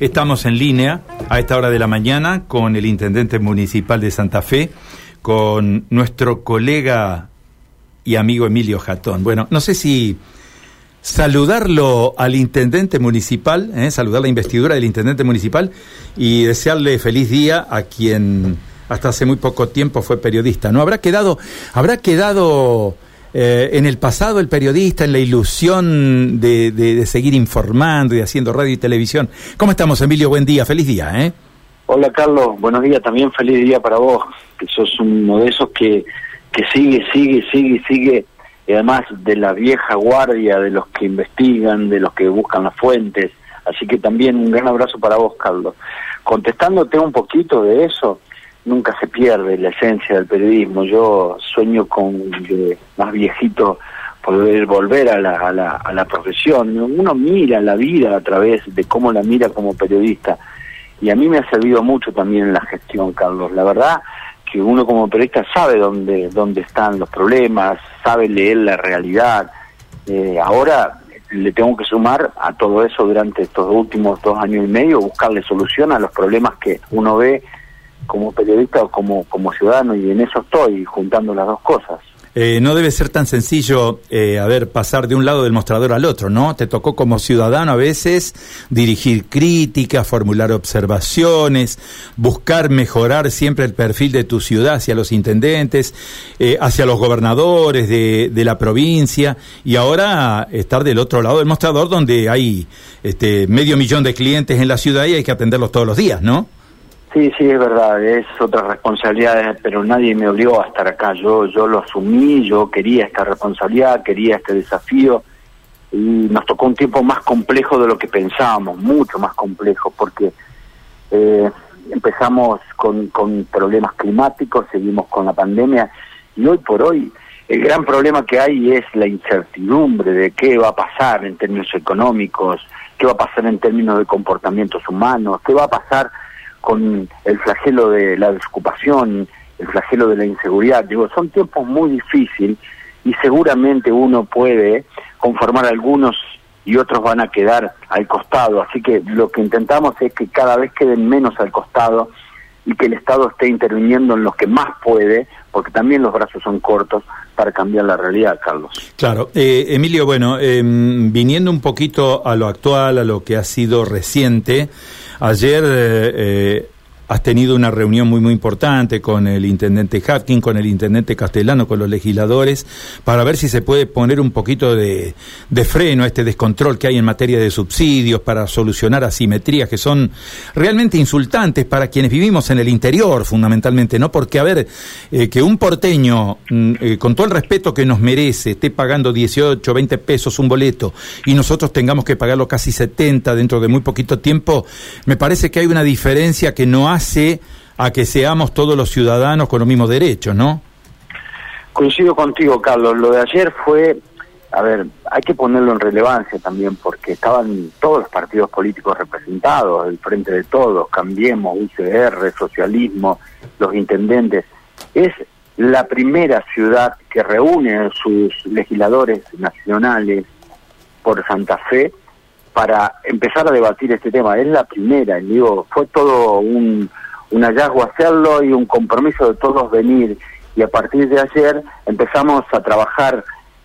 Estamos en línea a esta hora de la mañana con el intendente municipal de Santa Fe, con nuestro colega y amigo Emilio Jatón. Bueno, no sé si saludarlo al intendente municipal, ¿eh? saludar la investidura del intendente municipal y desearle feliz día a quien hasta hace muy poco tiempo fue periodista. ¿No habrá quedado, habrá quedado eh, en el pasado el periodista, en la ilusión de, seguir informando y haciendo radio y televisión. ¿Cómo estamos, Emilio? Buen día, feliz día, ¿eh? Hola, Carlos, buenos días, también feliz día para vos, que sos uno de esos que, que sigue, sigue, sigue, sigue, y además de la vieja guardia, de los que investigan, de los que buscan las fuentes, así que también un gran abrazo para vos, Carlos. Contestándote un poquito de eso, nunca se pierde la esencia del periodismo. Yo sueño con más viejito poder volver a la, a, la, a la profesión. Uno mira la vida a través de cómo la mira como periodista. Y a mí me ha servido mucho también la gestión, Carlos. La verdad que uno como periodista sabe dónde, dónde están los problemas, sabe leer la realidad. Eh, ahora le tengo que sumar a todo eso durante estos últimos dos años y medio, buscarle solución a los problemas que uno ve como periodista o como, como ciudadano y en eso estoy juntando las dos cosas. Eh, no debe ser tan sencillo, eh, a pasar de un lado del mostrador al otro, ¿no? Te tocó como ciudadano a veces dirigir críticas, formular observaciones, buscar mejorar siempre el perfil de tu ciudad hacia los intendentes, eh, hacia los gobernadores de, de, la provincia, y ahora estar del otro lado del mostrador donde hay este, medio millón de clientes en la ciudad y hay que atenderlos todos los días, ¿no? Sí, sí, es verdad, es otra responsabilidad, pero nadie me obligó a estar acá. Yo, yo lo asumí, yo quería esta responsabilidad, quería este desafío y nos tocó un tiempo más complejo de lo que pensábamos, mucho más complejo, porque eh, empezamos con, con problemas climáticos, seguimos con la pandemia y hoy por hoy el gran problema que hay es la incertidumbre de qué va a pasar en términos económicos, qué va a pasar en términos de comportamientos humanos, qué va a pasar con el flagelo de la desocupación, el flagelo de la inseguridad. Digo, son tiempos muy difíciles y seguramente uno puede conformar algunos y otros van a quedar al costado. Así que lo que intentamos es que cada vez queden menos al costado y que el Estado esté interviniendo en los que más puede, porque también los brazos son cortos para cambiar la realidad, Carlos. Claro, eh, Emilio, bueno, em, viniendo un poquito a lo actual, a lo que ha sido reciente, ayer eh, eh has tenido una reunión muy muy importante con el intendente Hapkin, con el intendente Castellano, con los legisladores, para ver si se puede poner un poquito de, freno a este descontrol que hay en materia de subsidios, para solucionar asimetrías que son realmente insultantes para quienes vivimos en el interior, fundamentalmente, ¿no? Porque, a ver, eh, que un porteño, mm, eh, con todo el respeto que nos merece, esté pagando 18, 20 pesos un boleto y nosotros tengamos que pagarlo casi 70 dentro de muy poquito tiempo, me parece que hay una diferencia que no a que seamos todos los ciudadanos con los mismos derechos, ¿no? Coincido contigo, Carlos. Lo de ayer fue, a ver, hay que ponerlo en relevancia también porque estaban todos los partidos políticos representados, el Frente de Todos, Cambiemos, UCR, Socialismo, los intendentes. Es la primera ciudad que reúne a sus legisladores nacionales por Santa Fe para empezar a debatir este tema. Es la primera, digo, fue todo un, un hallazgo hacerlo y un compromiso de todos venir. Y a partir de ayer empezamos a trabajar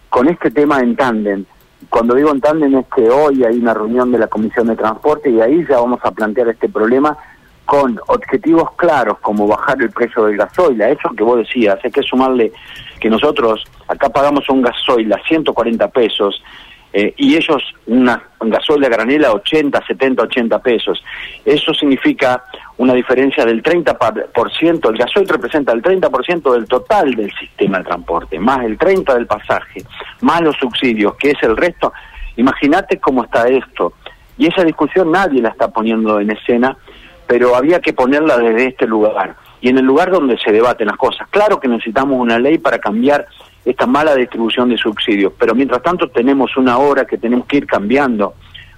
con este tema en tándem. Cuando digo en tándem es que hoy hay una reunión de la Comisión de Transporte y ahí ya vamos a plantear este problema con objetivos claros como bajar el precio del gasoil, a eso que vos decías, hay que sumarle que nosotros acá pagamos un gasoil a 140 pesos eh, y ellos una gasoil de granela 80, 70, 80 pesos. Eso significa una diferencia del 30%, el gasoil representa el 30% del total del sistema de transporte, más el 30% del pasaje, más los subsidios, que es el resto. Imagínate cómo está esto. Y esa discusión nadie la está poniendo en escena, pero había que ponerla desde este lugar y en el lugar donde se debaten las cosas. Claro que necesitamos una ley para cambiar esta mala distribución de subsidios. Pero mientras tanto tenemos una hora que tenemos que ir cambiando,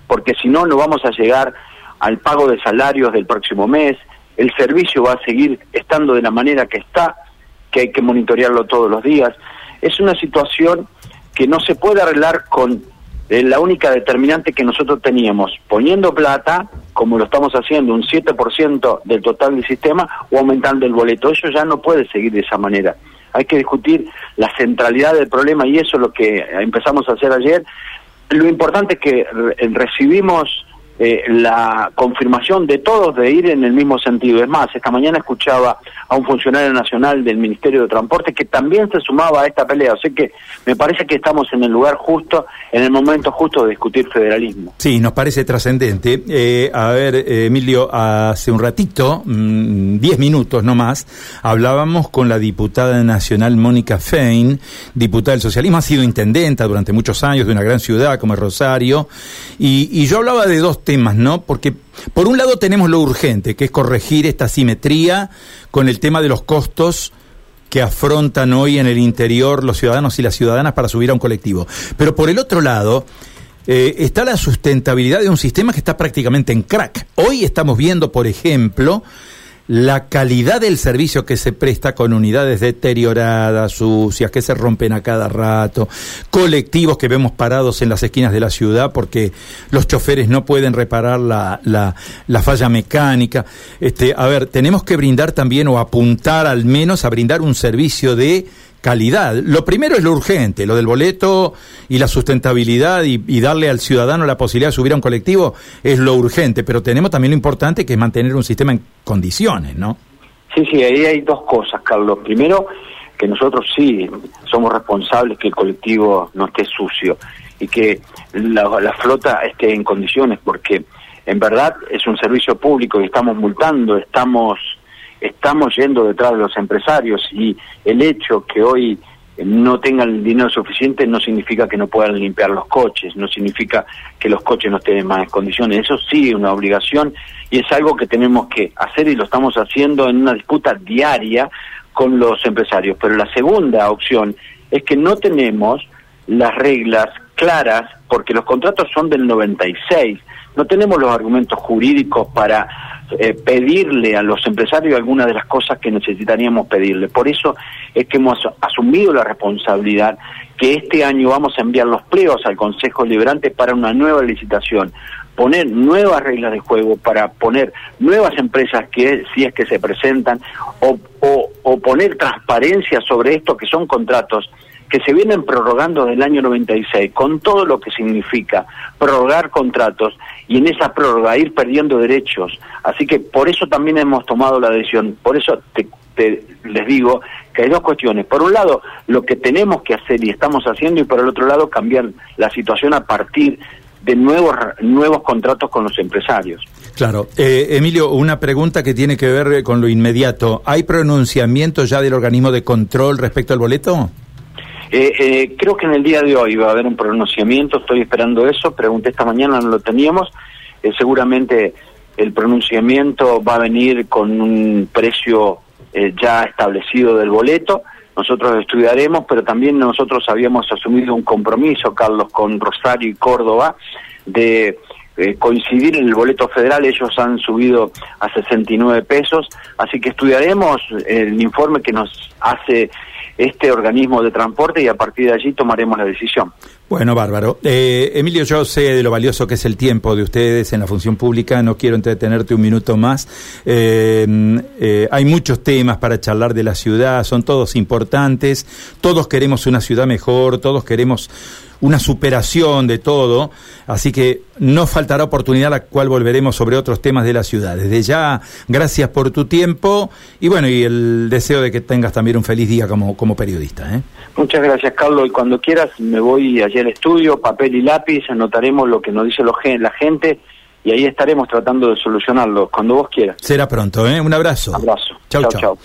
porque si no, no vamos a llegar al pago de salarios del próximo mes, el servicio va a seguir estando de la manera que está, que hay que monitorearlo todos los días. Es una situación que no se puede arreglar con eh, la única determinante que nosotros teníamos, poniendo plata, como lo estamos haciendo, un 7% del total del sistema, o aumentando el boleto. Eso ya no puede seguir de esa manera. Hay que discutir la centralidad del problema y eso es lo que empezamos a hacer ayer. Lo importante es que recibimos eh, la confirmación de todos de ir en el mismo sentido. Es más, esta mañana escuchaba a un funcionario nacional del Ministerio de Transporte que también se sumaba a esta pelea. Así que me parece que estamos en el lugar justo, en el momento justo de discutir federalismo. Sí, nos parece trascendente. Eh, a ver, Emilio, hace un ratito, mm, diez minutos no más, hablábamos con la diputada nacional Mónica Fein, diputada del socialismo, ha sido intendenta durante muchos años de una gran ciudad como es Rosario, y, y yo hablaba de dos temas, ¿no? Porque por un lado tenemos lo urgente, que es corregir esta simetría con el tema de los costos que afrontan hoy en el interior los ciudadanos y las ciudadanas para subir a un colectivo. Pero por el otro lado, eh, está la sustentabilidad de un sistema que está prácticamente en crack. Hoy estamos viendo, por ejemplo, la calidad del servicio que se presta con unidades deterioradas, sucias, que se rompen a cada rato, colectivos que vemos parados en las esquinas de la ciudad porque los choferes no pueden reparar la, la, la falla mecánica. Este, a ver, tenemos que brindar también o apuntar al menos a brindar un servicio de calidad. Lo primero es lo urgente, lo del boleto y la sustentabilidad y, darle al ciudadano la posibilidad de subir a un colectivo es lo urgente, pero tenemos también lo importante que es mantener un sistema en condiciones, ¿no? Sí, sí, ahí hay dos cosas, Carlos. Primero, que nosotros sí somos responsables que el colectivo no esté sucio y que la, la flota esté en condiciones, porque en verdad es un servicio público y estamos multando, estamos estamos yendo detrás de los empresarios y el hecho que hoy no tengan el dinero suficiente no significa que no puedan limpiar los coches, no significa que los coches no estén en más condiciones. Eso sí es una obligación y es algo que tenemos que hacer y lo estamos haciendo en una disputa diaria con los empresarios. Pero la segunda opción es que no tenemos las reglas claras porque los contratos son del 96. No tenemos los argumentos jurídicos para eh, pedirle a los empresarios algunas de las cosas que necesitaríamos pedirle. Por eso es que hemos asumido la responsabilidad que este año vamos a enviar los pliegos al Consejo Liberante para una nueva licitación, poner nuevas reglas de juego, para poner nuevas empresas que si es que se presentan, o, o, o poner transparencia sobre esto que son contratos que se vienen prorrogando desde el año 96, con todo lo que significa prorrogar contratos y en esa prórroga ir perdiendo derechos. Así que por eso también hemos tomado la decisión, por eso te, les digo que hay dos cuestiones. Por un lado, lo que tenemos que hacer y estamos haciendo, y por el otro lado, cambiar la situación a partir de nuevos, nuevos contratos con los empresarios. Claro. Eh, Emilio, una pregunta que tiene que ver con lo inmediato. ¿Hay pronunciamiento ya del organismo de control respecto al boleto? Eh, eh, creo que en el día de hoy va a haber un pronunciamiento, estoy esperando eso, pregunté esta mañana, no lo teníamos, eh, seguramente el pronunciamiento va a venir con un precio eh, ya establecido del boleto, nosotros estudiaremos, pero también nosotros habíamos asumido un compromiso, Carlos, con Rosario y Córdoba, de coincidir en el boleto federal, ellos han subido a 69 pesos, así que estudiaremos el informe que nos hace este organismo de transporte y a partir de allí tomaremos la decisión. Bueno, bárbaro. Eh, Emilio, yo sé de lo valioso que es el tiempo de ustedes en la función pública, no quiero entretenerte un minuto más. Eh, eh, hay muchos temas para charlar de la ciudad, son todos importantes, todos queremos una ciudad mejor, todos queremos una superación de todo, así que no faltará oportunidad la cual volveremos sobre otros temas de la ciudad. Desde ya, gracias por tu tiempo y bueno, y el deseo de que tengas también un feliz día como, como periodista. Muchas gracias, Carlos, y cuando quieras me voy allí al estudio, papel y lápiz, anotaremos lo que nos dice la gente y ahí estaremos tratando de solucionarlo cuando vos quieras. Será pronto, ¿eh? Un abrazo. Abrazo. Chau, chau. chau.